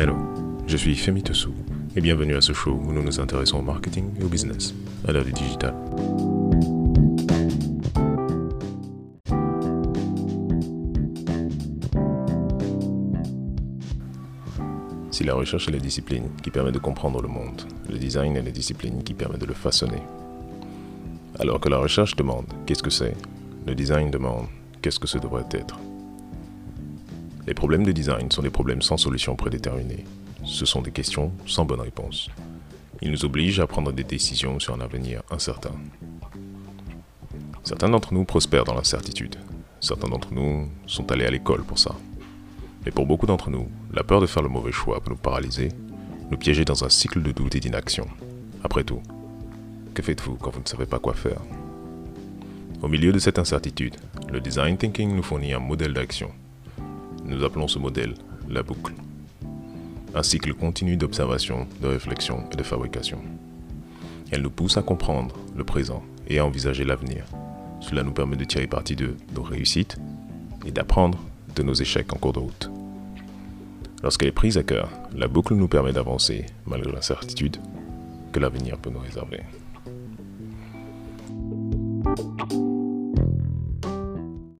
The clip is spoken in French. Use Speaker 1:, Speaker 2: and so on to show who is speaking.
Speaker 1: Hello, je suis Femi Tessou et bienvenue à ce show où nous nous intéressons au marketing et au business à l'heure du digital. Si la recherche est la discipline qui permet de comprendre le monde, le design est la discipline qui permet de le façonner. Alors que la recherche demande qu'est-ce que c'est, le design demande qu'est-ce que ce devrait être. Les problèmes de design sont des problèmes sans solution prédéterminée. Ce sont des questions sans bonne réponse. Ils nous obligent à prendre des décisions sur un avenir incertain. Certains d'entre nous prospèrent dans l'incertitude. Certains d'entre nous sont allés à l'école pour ça. Mais pour beaucoup d'entre nous, la peur de faire le mauvais choix peut nous paralyser, nous piéger dans un cycle de doute et d'inaction. Après tout, que faites-vous quand vous ne savez pas quoi faire? Au milieu de cette incertitude, le design thinking nous fournit un modèle d'action nous appelons ce modèle la boucle. Un cycle continu d'observation, de réflexion et de fabrication. Elle nous pousse à comprendre le présent et à envisager l'avenir. Cela nous permet de tirer parti de nos réussites et d'apprendre de nos échecs en cours de route. Lorsqu'elle est prise à cœur, la boucle nous permet d'avancer malgré l'incertitude que l'avenir peut nous réserver.